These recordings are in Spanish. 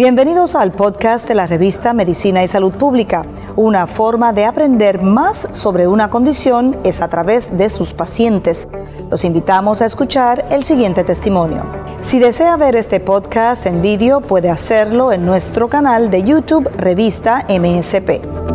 Bienvenidos al podcast de la revista Medicina y Salud Pública. Una forma de aprender más sobre una condición es a través de sus pacientes. Los invitamos a escuchar el siguiente testimonio. Si desea ver este podcast en vídeo, puede hacerlo en nuestro canal de YouTube Revista MSP.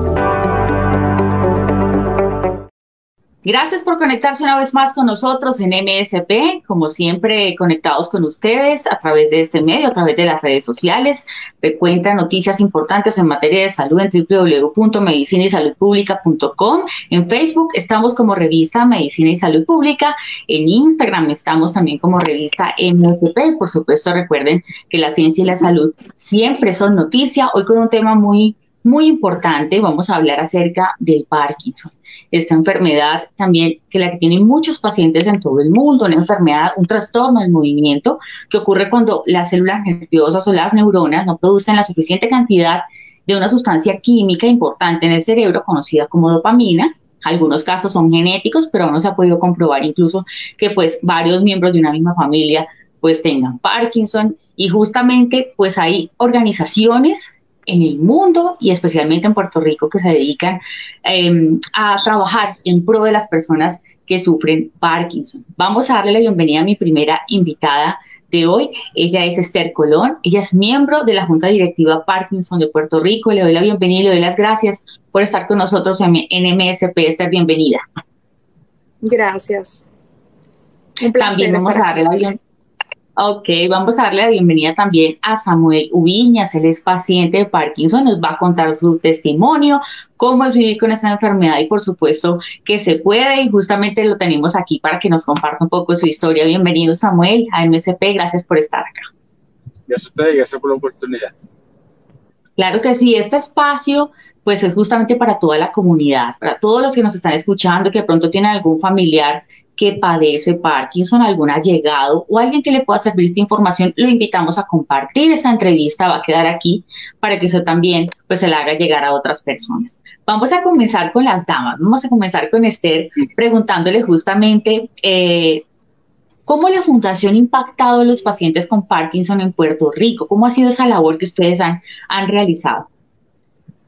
Gracias por conectarse una vez más con nosotros en MSP, como siempre conectados con ustedes a través de este medio, a través de las redes sociales. Recuenta noticias importantes en materia de salud en www.medicinaysaludpublica.com. En Facebook estamos como revista Medicina y Salud Pública. En Instagram estamos también como revista MSP. Por supuesto, recuerden que la ciencia y la salud siempre son noticia. Hoy con un tema muy, muy importante. Vamos a hablar acerca del Parkinson esta enfermedad también que la que tienen muchos pacientes en todo el mundo, una enfermedad, un trastorno del movimiento que ocurre cuando las células nerviosas o las neuronas no producen la suficiente cantidad de una sustancia química importante en el cerebro conocida como dopamina. Algunos casos son genéticos, pero no se ha podido comprobar incluso que pues varios miembros de una misma familia pues tengan Parkinson y justamente pues hay organizaciones en el mundo y especialmente en Puerto Rico que se dedican em, a trabajar en pro de las personas que sufren Parkinson. Vamos a darle la bienvenida a mi primera invitada de hoy. Ella es Esther Colón. Ella es miembro de la Junta Directiva Parkinson de Puerto Rico. Le doy la bienvenida y le doy las gracias por estar con nosotros en, MSP. Esther, bienvenida. Gracias. Un placer También vamos a darle la bienvenida Ok, vamos a darle la bienvenida también a Samuel Ubiñas, él es paciente de Parkinson, nos va a contar su testimonio, cómo es vivir con esta enfermedad y por supuesto que se puede y justamente lo tenemos aquí para que nos comparta un poco su historia. Bienvenido Samuel a MSP, gracias por estar acá. Gracias a usted gracias por la oportunidad. Claro que sí, este espacio pues es justamente para toda la comunidad, para todos los que nos están escuchando, que de pronto tienen algún familiar que padece Parkinson, algún allegado o alguien que le pueda servir esta información, lo invitamos a compartir esta entrevista, va a quedar aquí para que eso también pues se la haga llegar a otras personas. Vamos a comenzar con las damas, vamos a comenzar con Esther preguntándole justamente eh, cómo la fundación ha impactado a los pacientes con Parkinson en Puerto Rico, cómo ha sido esa labor que ustedes han, han realizado.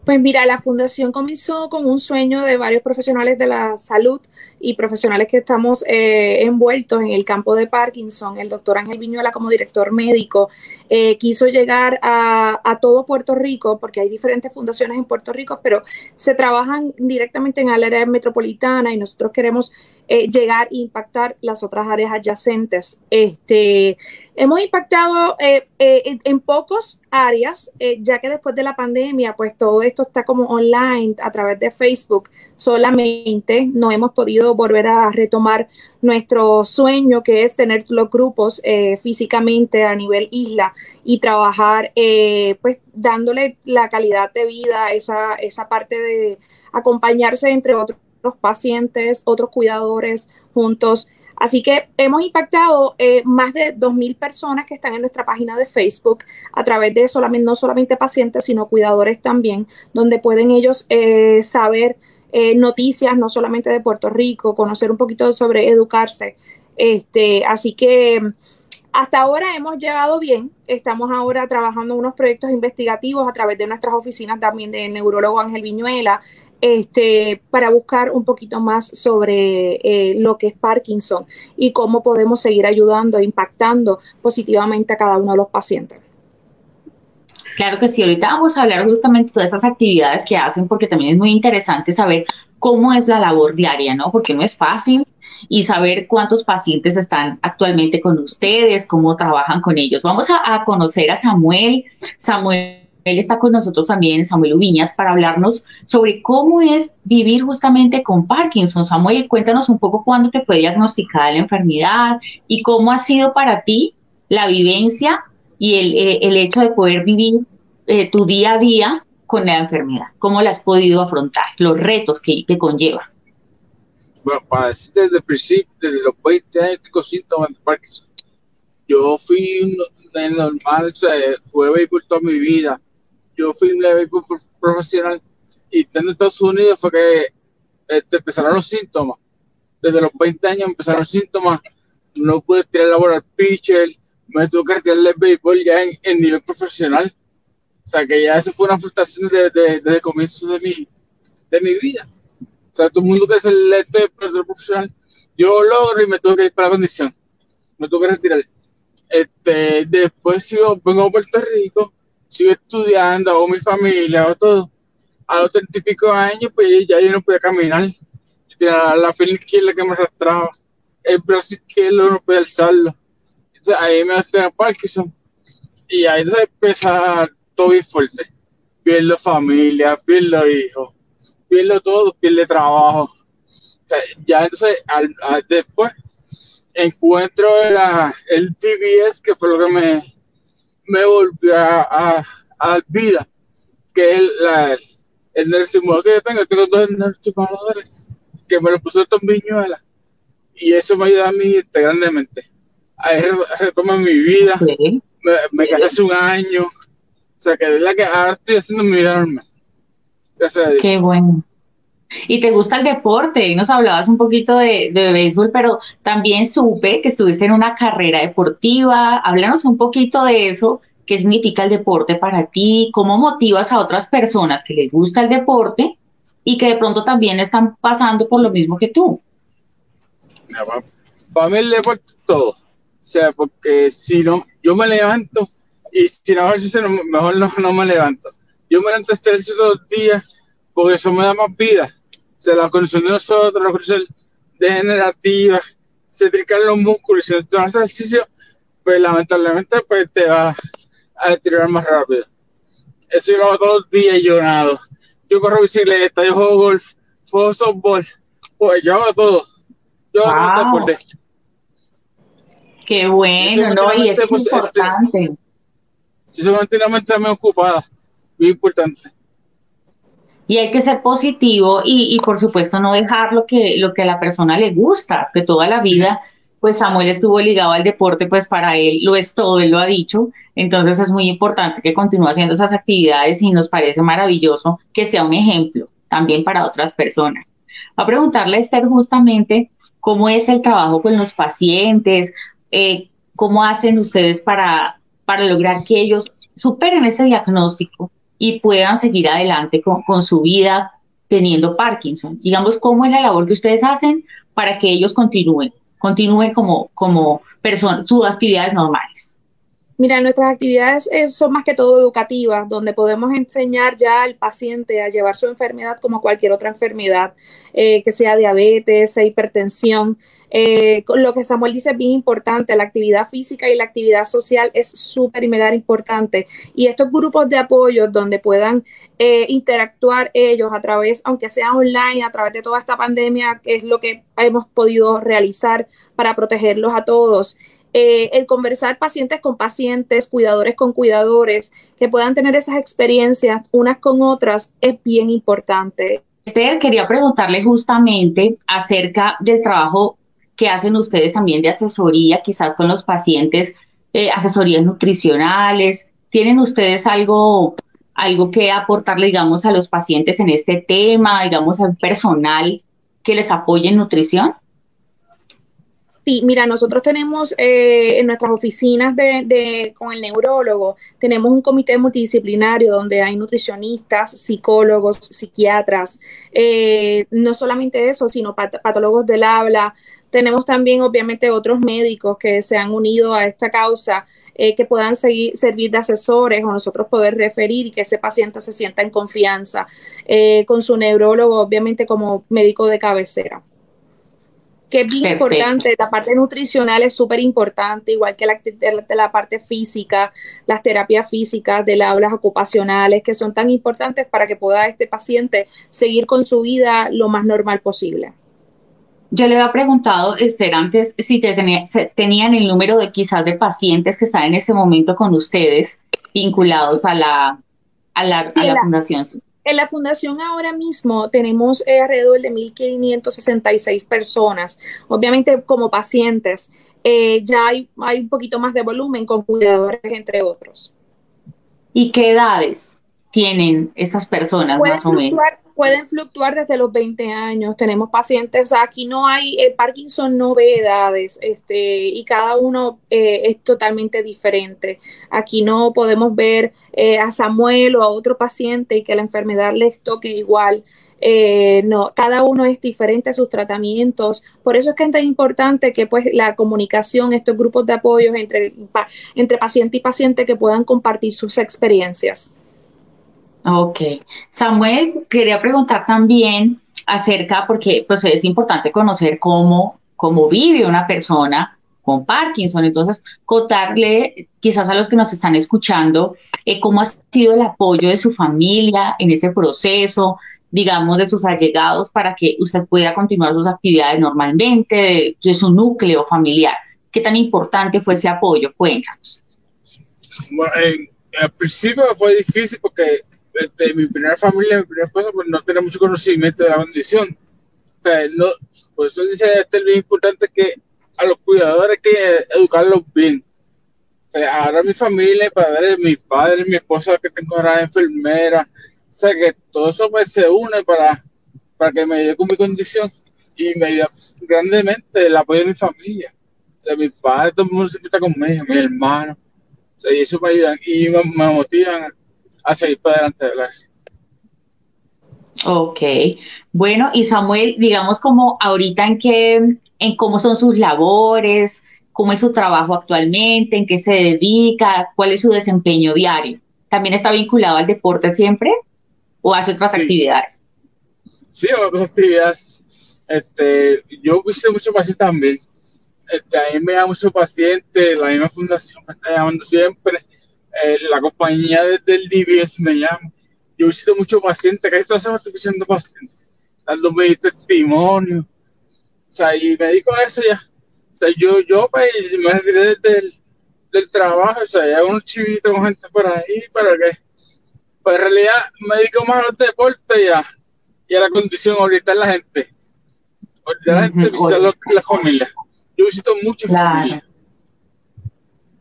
Pues mira, la fundación comenzó con un sueño de varios profesionales de la salud y profesionales que estamos eh, envueltos en el campo de Parkinson. El doctor Ángel Viñuela como director médico eh, quiso llegar a, a, todo Puerto Rico, porque hay diferentes fundaciones en Puerto Rico, pero se trabajan directamente en el área metropolitana y nosotros queremos eh, llegar e impactar las otras áreas adyacentes. Este, hemos impactado eh, eh, en, pocos áreas, ya que después de la pandemia, pues todo esto está como online a través de Facebook solamente. No hemos podido volver a retomar nuestro sueño, que es tener los grupos físicamente a nivel isla y trabajar, pues dándole la calidad de vida, esa, esa parte de acompañarse entre otros pacientes, otros cuidadores juntos. Así que hemos impactado eh, más de 2.000 personas que están en nuestra página de Facebook a través de solamente, no solamente pacientes, sino cuidadores también, donde pueden ellos eh, saber eh, noticias no solamente de Puerto Rico, conocer un poquito sobre educarse. Este, así que hasta ahora hemos llegado bien. Estamos ahora trabajando unos proyectos investigativos a través de nuestras oficinas también del neurólogo Ángel Viñuela, este, para buscar un poquito más sobre eh, lo que es Parkinson y cómo podemos seguir ayudando e impactando positivamente a cada uno de los pacientes. Claro que sí, ahorita vamos a hablar justamente de todas esas actividades que hacen porque también es muy interesante saber cómo es la labor diaria, ¿no? Porque no es fácil y saber cuántos pacientes están actualmente con ustedes, cómo trabajan con ellos. Vamos a, conocer a Samuel. Samuel está con nosotros también, Samuel Ubiñas, para hablarnos sobre cómo es vivir justamente con Parkinson. Samuel, cuéntanos un poco cuándo te fue diagnosticada la enfermedad y cómo ha sido para ti la vivencia y el, eh, hecho de poder vivir eh, tu día a día con la enfermedad. ¿Cómo la has podido afrontar? Los retos que, que conlleva. Bueno, para decir desde el principio, desde los 20 años tengo síntomas de Parkinson. Yo fui un, normal, o sea, jugué por toda mi vida yo fui un profesional y estando en Estados Unidos fue que este, empezaron los síntomas. Desde los 20 años empezaron los síntomas no pude tirar la bola al pitcher, me tuve que retirar el béisbol ya en, nivel profesional. O sea, que ya eso fue una frustración desde de, el comienzo de mi, de mi vida. O sea, todo el mundo que es el este profesional, yo logro y me tuve que ir para la condición. Me tuve que retirar. Este, después sigo, vengo a Puerto Rico, sigo estudiando, hago mi familia, hago todo. A los treinta y pico años, pues ya yo no podía caminar. La, la fila izquierda que me arrastraba, el brazo izquierdo no podía alzarlo. Entonces ahí me a Parkinson. Y ahí entonces empieza todo bien fuerte. Pierdo familia, pierdo hijos, pierdo todo, pierdo trabajo. Ya entonces al, después encuentro la, el DBS, que fue lo que me, me volvió a, a, vida, que es la, el nervio que yo tengo. Tengo dos nerviostimuladores que me lo puso el Viñuela. Y eso me ayuda a mí grandemente. Ahí retoma mi vida. Me, casé hace un año. O sea, que es la que ahora estoy haciendo mi vida normal. Qué bueno. Y te gusta el deporte, y nos hablabas un poquito de, de, béisbol, pero también supe que estuviste en una carrera deportiva. Háblanos un poquito de eso, qué significa el deporte para ti, cómo motivas a otras personas que les gusta el deporte y que de pronto también están pasando por lo mismo que tú. Para mí el deporte todo. O sea, porque si no, yo me levanto y si no mejor no, no me levanto. Yo me levanto este ejercicio todos los días porque eso me da más vida se la de nosotros, la condición degenerativa, se trican los músculos y si no te haces ejercicio, pues lamentablemente pues te va a estirar más rápido. Eso yo lo hago todos los días yo nado. Yo corro bicicleta, yo juego golf, juego softball, pues yo hago todo. Yo hago deporte. Qué bueno, ¿no? Y eso es pues, este, importante. si se mantiene la mente muy ocupada, muy importante y hay que ser positivo y, y, por supuesto no dejar lo que, lo que a la persona le gusta, que toda la vida pues Samuel estuvo ligado al deporte, pues para él lo es todo, él lo ha dicho, entonces es muy importante que continúe haciendo esas actividades y nos parece maravilloso que sea un ejemplo también para otras personas. Va a preguntarle a Esther justamente cómo es el trabajo con los pacientes, eh, cómo hacen ustedes para, para lograr que ellos superen ese diagnóstico y puedan seguir adelante con, su vida teniendo Parkinson. Digamos, ¿cómo es la labor que ustedes hacen para que ellos continúen, continúen como, como personas, sus actividades normales? Mira, nuestras actividades eh, son más que todo educativas, donde podemos enseñar ya al paciente a llevar su enfermedad como cualquier otra enfermedad, eh, que sea diabetes, sea hipertensión, eh, lo que Samuel dice es bien importante, la actividad física y la actividad social es súper y mega importante. Y estos grupos de apoyo donde puedan eh, interactuar ellos a través, aunque sea online, a través de toda esta pandemia, que es lo que hemos podido realizar para protegerlos a todos. Eh, el conversar pacientes con pacientes, cuidadores con cuidadores, que puedan tener esas experiencias unas con otras, es bien importante. Esther, quería preguntarle justamente acerca del trabajo que hacen ustedes también de asesoría, quizás con los pacientes, eh, asesorías nutricionales. ¿Tienen ustedes algo, algo que aportarle, digamos, a los pacientes en este tema, digamos, al personal que les apoye en nutrición? Sí, mira, nosotros tenemos eh, en nuestras oficinas de, con el neurólogo, tenemos un comité multidisciplinario donde hay nutricionistas, psicólogos, psiquiatras, eh, no solamente eso, sino patólogos del habla, tenemos también, obviamente, otros médicos que se han unido a esta causa. Eh, que puedan seguir, servir de asesores o nosotros poder referir y que ese paciente se sienta en confianza eh, con su neurólogo, obviamente como médico de cabecera. Que es bien importante, la parte nutricional es súper importante, igual que la, la, parte física, las terapias físicas, de las aulas ocupacionales, que son tan importantes para que pueda este paciente seguir con su vida lo más normal posible. Yo le había preguntado, Esther, antes si tenían el número de quizás de pacientes que están en ese momento con ustedes vinculados a la, a la, fundación. En la fundación ahora mismo tenemos eh, alrededor de 1.566 personas, obviamente como pacientes. Eh, ya hay, hay un poquito más de volumen con cuidadores, entre otros. ¿Y qué edades tienen esas personas más o menos? pueden fluctuar desde los 20 años. Tenemos pacientes, o sea, aquí no hay, el Parkinson no ve edades, este, y cada uno eh, es totalmente diferente. Aquí no podemos ver eh, a Samuel o a otro paciente y que la enfermedad les toque igual. Eh, no, cada uno es diferente a sus tratamientos. Por eso es que es tan importante que pues la comunicación, estos grupos de apoyo entre, entre paciente y paciente que puedan compartir sus experiencias. Ok. Samuel, quería preguntar también acerca, porque pues es importante conocer cómo, cómo vive una persona con Parkinson. Entonces, contarle quizás a los que nos están escuchando eh, cómo ha sido el apoyo de su familia en ese proceso, digamos, de sus allegados para que usted pudiera continuar sus actividades normalmente, de, su núcleo familiar. ¿Qué tan importante fue ese apoyo? Cuéntanos. Bueno, al principio fue difícil porque este, mi primera familia, mi primera esposa, pues no tenía mucho conocimiento de la condición. O sea, no, por eso dice este lo importante que a los cuidadores hay que educarlos bien. O sea, ahora mi familia, mi padre, mi padre, mi esposa que tengo ahora enfermera, o sea que todo eso pues, se une para, para que me ayude con mi condición y me ayuda grandemente el apoyo de mi familia. O sea, mi padre, todo el mundo siempre está conmigo, mi hermano. O sea, y eso me ayudan y me, me motivan a seguir para adelante. Gracias. Ok, bueno, y Samuel, digamos como ahorita en qué, en cómo son sus labores, cómo es su trabajo actualmente, en qué se dedica, cuál es su desempeño diario. ¿También está vinculado al deporte siempre o hace otras actividades? Sí, otras actividades. Este, yo hice mucho paciente también. Este, a mí me da mucho paciente, la misma fundación me está llamando siempre eh, la compañía del DBS me llama. Yo visito muchos pacientes, casi todas las estoy visitando pacientes, dándome testimonio. O sea, y me dedico a eso ya. O sea, yo, yo pues, me retiré del, del trabajo, o sea, ya un chivito con gente por ahí, para que, pues en realidad me dedico más al deporte ya, y a la condición ahorita de la gente. Ahorita la gente visita la familia. Yo visito muchas familias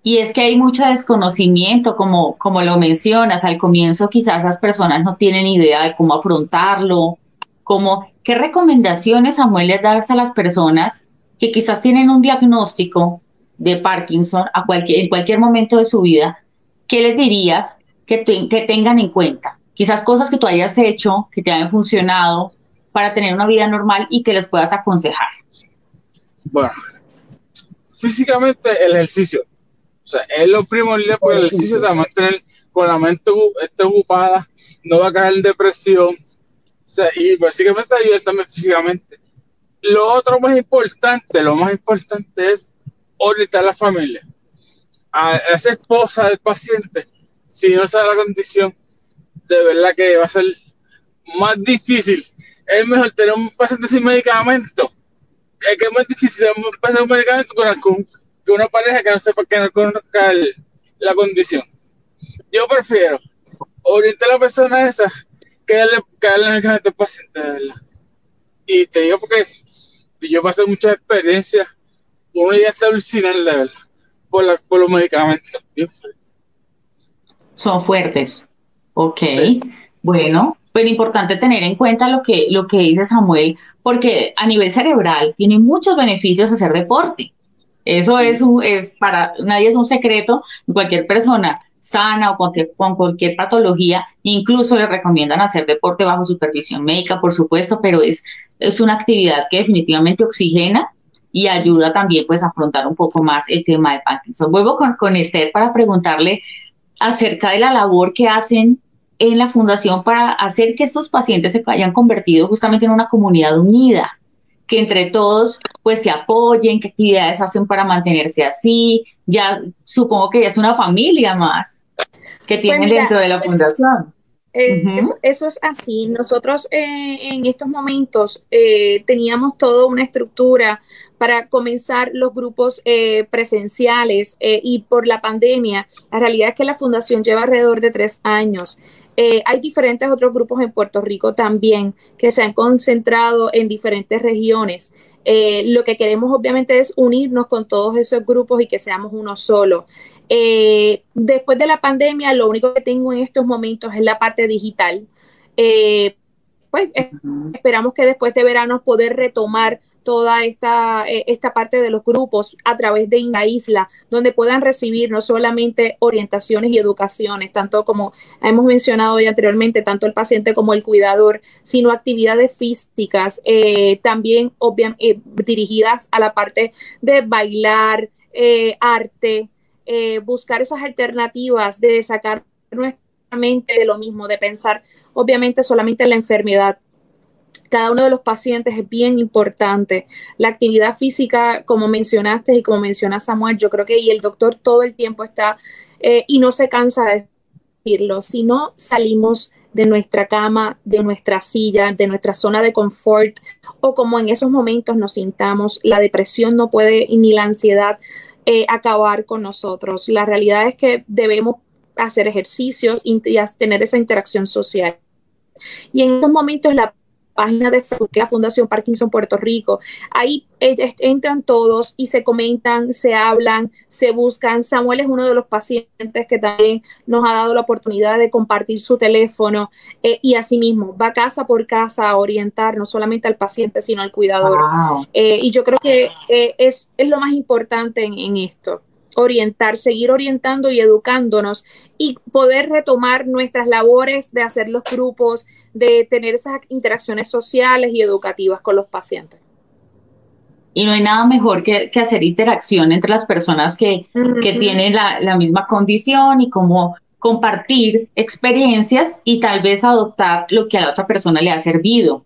y es que hay mucho desconocimiento, como, como lo mencionas, al comienzo quizás las personas no tienen idea de cómo afrontarlo, cómo, ¿qué recomendaciones, Samuel, les das a las personas que quizás tienen un diagnóstico de Parkinson en cualquier momento de su vida? ¿Qué les dirías que, que tengan en cuenta? Quizás cosas que tú hayas hecho, que te hayan funcionado para tener una vida normal y que les puedas aconsejar. Bueno, físicamente el ejercicio, o sea, es lo primordial porque el ejercicio te va a mantener con la mente este, ocupada, no va a caer en depresión. O sea, y básicamente ayuda también físicamente. Lo otro más importante, lo más importante es orientar a la familia. A esa esposa del paciente, si no sabe la condición, de verdad que va a ser más difícil. Es mejor tener un paciente sin medicamento. Es que es más difícil tener un paciente sin medicamento con algún que una pareja que no sepa que no conozca la condición. Yo prefiero orientar a la persona esa que darle, que darle al paciente, de verdad. Y te digo porque yo pasé muchas experiencias, uno ya está alucinando, de verdad, por, la, por los medicamentos, bien fuertes. Son fuertes. Ok. Bueno, pues importante tener en cuenta lo que, lo que dice Samuel, porque a nivel cerebral tiene muchos beneficios hacer deporte. Eso es, un, es para nadie es un secreto. Cualquier persona sana o cualquier, con cualquier patología, incluso le recomiendan hacer deporte bajo supervisión médica, por supuesto, pero es, es una actividad que definitivamente oxigena y ayuda también pues a afrontar un poco más el tema de Parkinson. Vuelvo con, con Esther para preguntarle acerca de la labor que hacen en la fundación para hacer que estos pacientes se hayan convertido justamente en una comunidad unida que entre todos pues se apoyen, qué actividades hacen para mantenerse así. Ya supongo que ya es una familia más que pues tienen dentro de la fundación. Eh, eso, es así. Nosotros eh, en estos momentos eh, teníamos toda una estructura para comenzar los grupos presenciales y por la pandemia, la realidad es que la fundación lleva alrededor de tres años. Eh, hay diferentes otros grupos en Puerto Rico también que se han concentrado en diferentes regiones. Eh, lo que queremos obviamente es unirnos con todos esos grupos y que seamos uno solo. Eh, después de la pandemia, lo único que tengo en estos momentos es la parte digital. pues esperamos que después de verano poder retomar toda esta, eh, esta parte de los grupos a través de la isla, donde puedan recibir no solamente orientaciones y educaciones, tanto como hemos mencionado ya anteriormente, tanto el paciente como el cuidador, sino actividades físicas, eh, también obviamente eh, dirigidas a la parte de bailar, arte, buscar esas alternativas de sacar nuestra mente de lo mismo, de pensar obviamente solamente en la enfermedad, cada uno de los pacientes es bien importante. La actividad física, como mencionaste y como menciona Samuel, yo creo que y el doctor todo el tiempo está eh, y no se cansa de decirlo. Si no salimos de nuestra cama, de nuestra silla, de nuestra zona de confort o como en esos momentos nos sintamos, la depresión no puede ni la ansiedad eh, acabar con nosotros. La realidad es que debemos hacer ejercicios y tener esa interacción social. Y en estos momentos la página de Facebook, que es la Fundación Parkinson Puerto Rico. Ahí entran todos y se comentan, se hablan, se buscan. Samuel es uno de los pacientes que también nos ha dado la oportunidad de compartir su teléfono eh, y asimismo va casa por casa a orientar no solamente al paciente, sino al cuidador. Eh, y yo creo que eh, es, es, lo más importante en esto orientar, seguir orientando y educándonos y poder retomar nuestras labores de hacer los grupos, de tener esas interacciones sociales y educativas con los pacientes. Y no hay nada mejor que, hacer interacción entre las personas que, tienen la, misma condición y como compartir experiencias y tal vez adoptar lo que a la otra persona le ha servido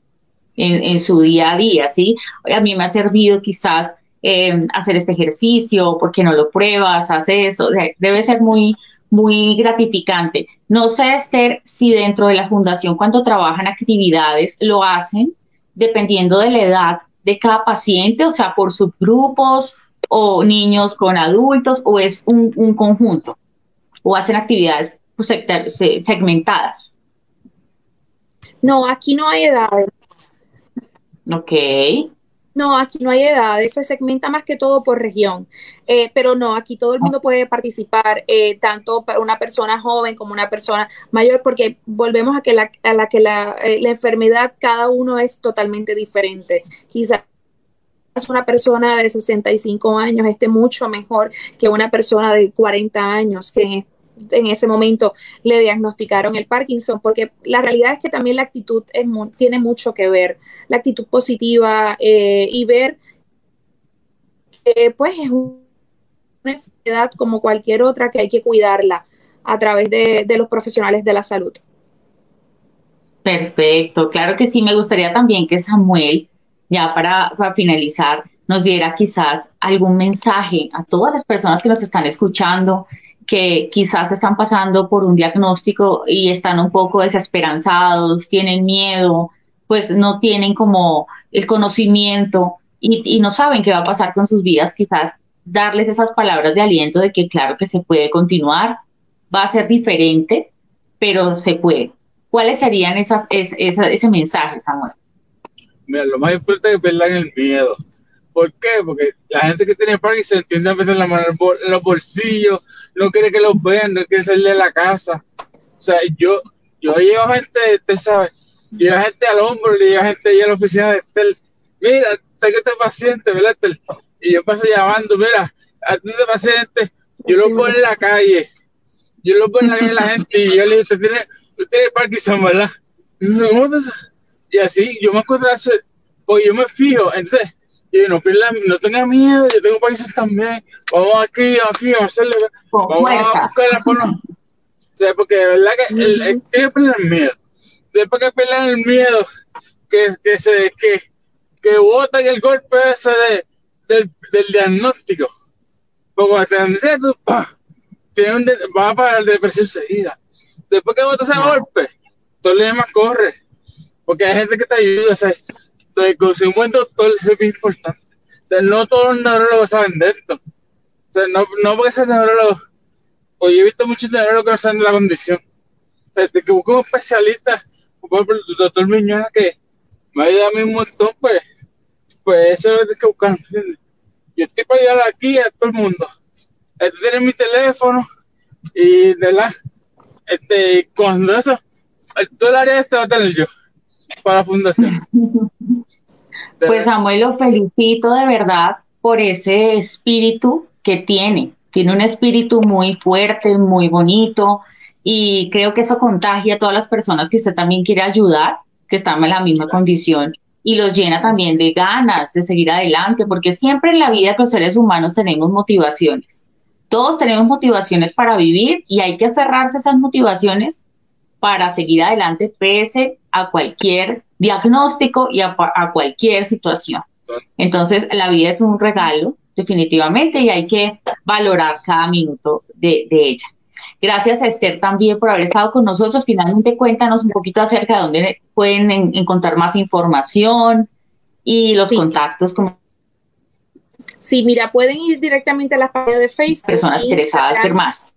en, en su día a día, ¿sí? A mí me ha servido quizás eh, hacer este ejercicio, porque no lo pruebas, hace esto, debe ser muy, muy gratificante. No sé, Esther, si dentro de la fundación cuando trabajan actividades lo hacen dependiendo de la edad de cada paciente, o sea, por subgrupos o niños con adultos, o es un, un conjunto, o hacen actividades pues, segmentadas. No, aquí no hay edad. Ok. No, aquí no hay edades, se segmenta más que todo por región, eh, pero no, aquí todo el mundo puede participar, eh, tanto para una persona joven como una persona mayor, porque volvemos a que la, a la que la, eh, la enfermedad cada uno es totalmente diferente. Quizás una persona de 65 años esté mucho mejor que una persona de 40 años, que en en ese momento le diagnosticaron el Parkinson, porque la realidad es que también la actitud tiene mucho que ver, la actitud positiva eh, y ver que pues es una enfermedad como cualquier otra que hay que cuidarla a través de, los profesionales de la salud. Perfecto, claro que sí, me gustaría también que Samuel, ya para finalizar, nos diera quizás algún mensaje a todas las personas que nos están escuchando que quizás están pasando por un diagnóstico y están un poco desesperanzados, tienen miedo, pues no tienen como el conocimiento y, no saben qué va a pasar con sus vidas, quizás darles esas palabras de aliento de que claro que se puede continuar, va a ser diferente, pero se puede. ¿Cuáles serían esas, ese mensaje, Samuel? Mira, lo más importante es perder el miedo. ¿Por qué? Porque la gente que tiene Parkinson entiende a meter la mano en los bolsillos, no quiere que los vean, no quiere salir de la casa. O sea, yo, yo llevo gente, usted sabe, llevo gente al hombro, le llevo gente ahí a la oficina de Estel. Mira, tengo este paciente, ¿verdad, Estel? Y yo paso llamando, mira, a este paciente, yo lo pongo en la calle, yo lo pongo en la calle a la gente y yo le digo, usted tiene, usted tiene Parkinson, ¿verdad? Y así, yo me acuerdo, porque yo me fijo, entonces, y no, no tenga miedo, yo tengo países también, vamos aquí, aquí, vamos a hacerle, vamos a buscar la forma. O sea, porque de verdad que el, el, el miedo. Después que perder el miedo, que, que se, que, que botan el golpe ese de, del, del diagnóstico. Porque cuando te diagnóstico, tienes va a parar la depresión seguida. Después que botas ese golpe, todo el demás corre. Porque hay gente que te ayuda, ¿sabes? Entonces, un buen doctor es muy importante. O sea, no todos los neurólogos saben de esto. O sea, no, no porque sean neurólogos. Pues yo he visto muchos neurólogos que no saben de la condición. O sea, de que busco un especialista, como el doctor Miñona, que me ha ayudado a mí un montón, pues, pues eso es lo que buscar. Yo estoy para ayudar aquí a todo el mundo. Este tiene mi teléfono y de la, este, cuando eso, todo el área este va a tener yo para la fundación. Pues Samuel, lo felicito de verdad por ese espíritu que tiene. Tiene un espíritu muy fuerte, muy bonito y creo que eso contagia a todas las personas que usted también quiere ayudar, que están en la misma condición y los llena también de ganas de seguir adelante, porque siempre en la vida los seres humanos tenemos motivaciones. Todos tenemos motivaciones para vivir y hay que aferrarse a esas motivaciones para seguir adelante pese a cualquier diagnóstico y a, cualquier situación. Entonces, la vida es un regalo, definitivamente, y hay que valorar cada minuto de, ella. Gracias a Esther también por haber estado con nosotros. Finalmente cuéntanos un poquito acerca de dónde pueden encontrar más información y los contactos. Como sí, mira, pueden ir directamente a la página de Facebook. Personas interesadas ver más.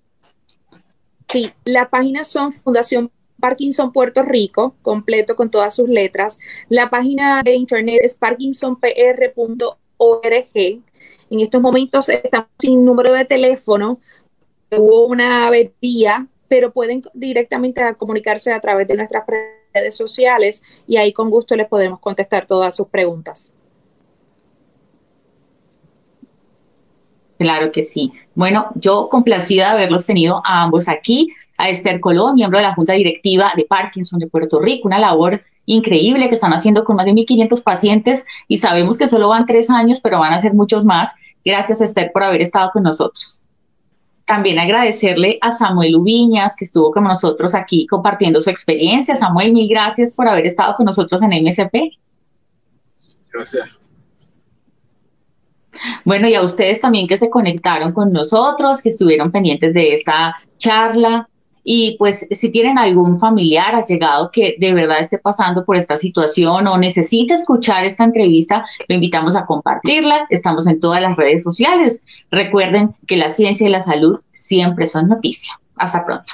Sí, la página son Fundación Parkinson Puerto Rico, completo con todas sus letras. La página de internet es parkinsonpr.org. En estos momentos estamos sin número de teléfono, hubo una avería, pero pueden directamente comunicarse a través de nuestras redes sociales y ahí con gusto les podemos contestar todas sus preguntas. Claro que sí. Bueno, yo complacida de haberlos tenido a ambos aquí, a Esther Colón, miembro de la Junta Directiva de Parkinson de Puerto Rico, una labor increíble que están haciendo con más de 1.500 pacientes y sabemos que solo van tres años, pero van a ser muchos más. Gracias, Esther, por haber estado con nosotros. También agradecerle a Samuel Ubiñas, que estuvo con nosotros aquí compartiendo su experiencia. Samuel, mil gracias por haber estado con nosotros en MSP. Gracias. Bueno, y a ustedes también que se conectaron con nosotros, que estuvieron pendientes de esta charla. Y pues si tienen algún familiar allegado que de verdad esté pasando por esta situación o necesite escuchar esta entrevista, lo invitamos a compartirla. Estamos en todas las redes sociales. Recuerden que la ciencia y la salud siempre son noticia. Hasta pronto.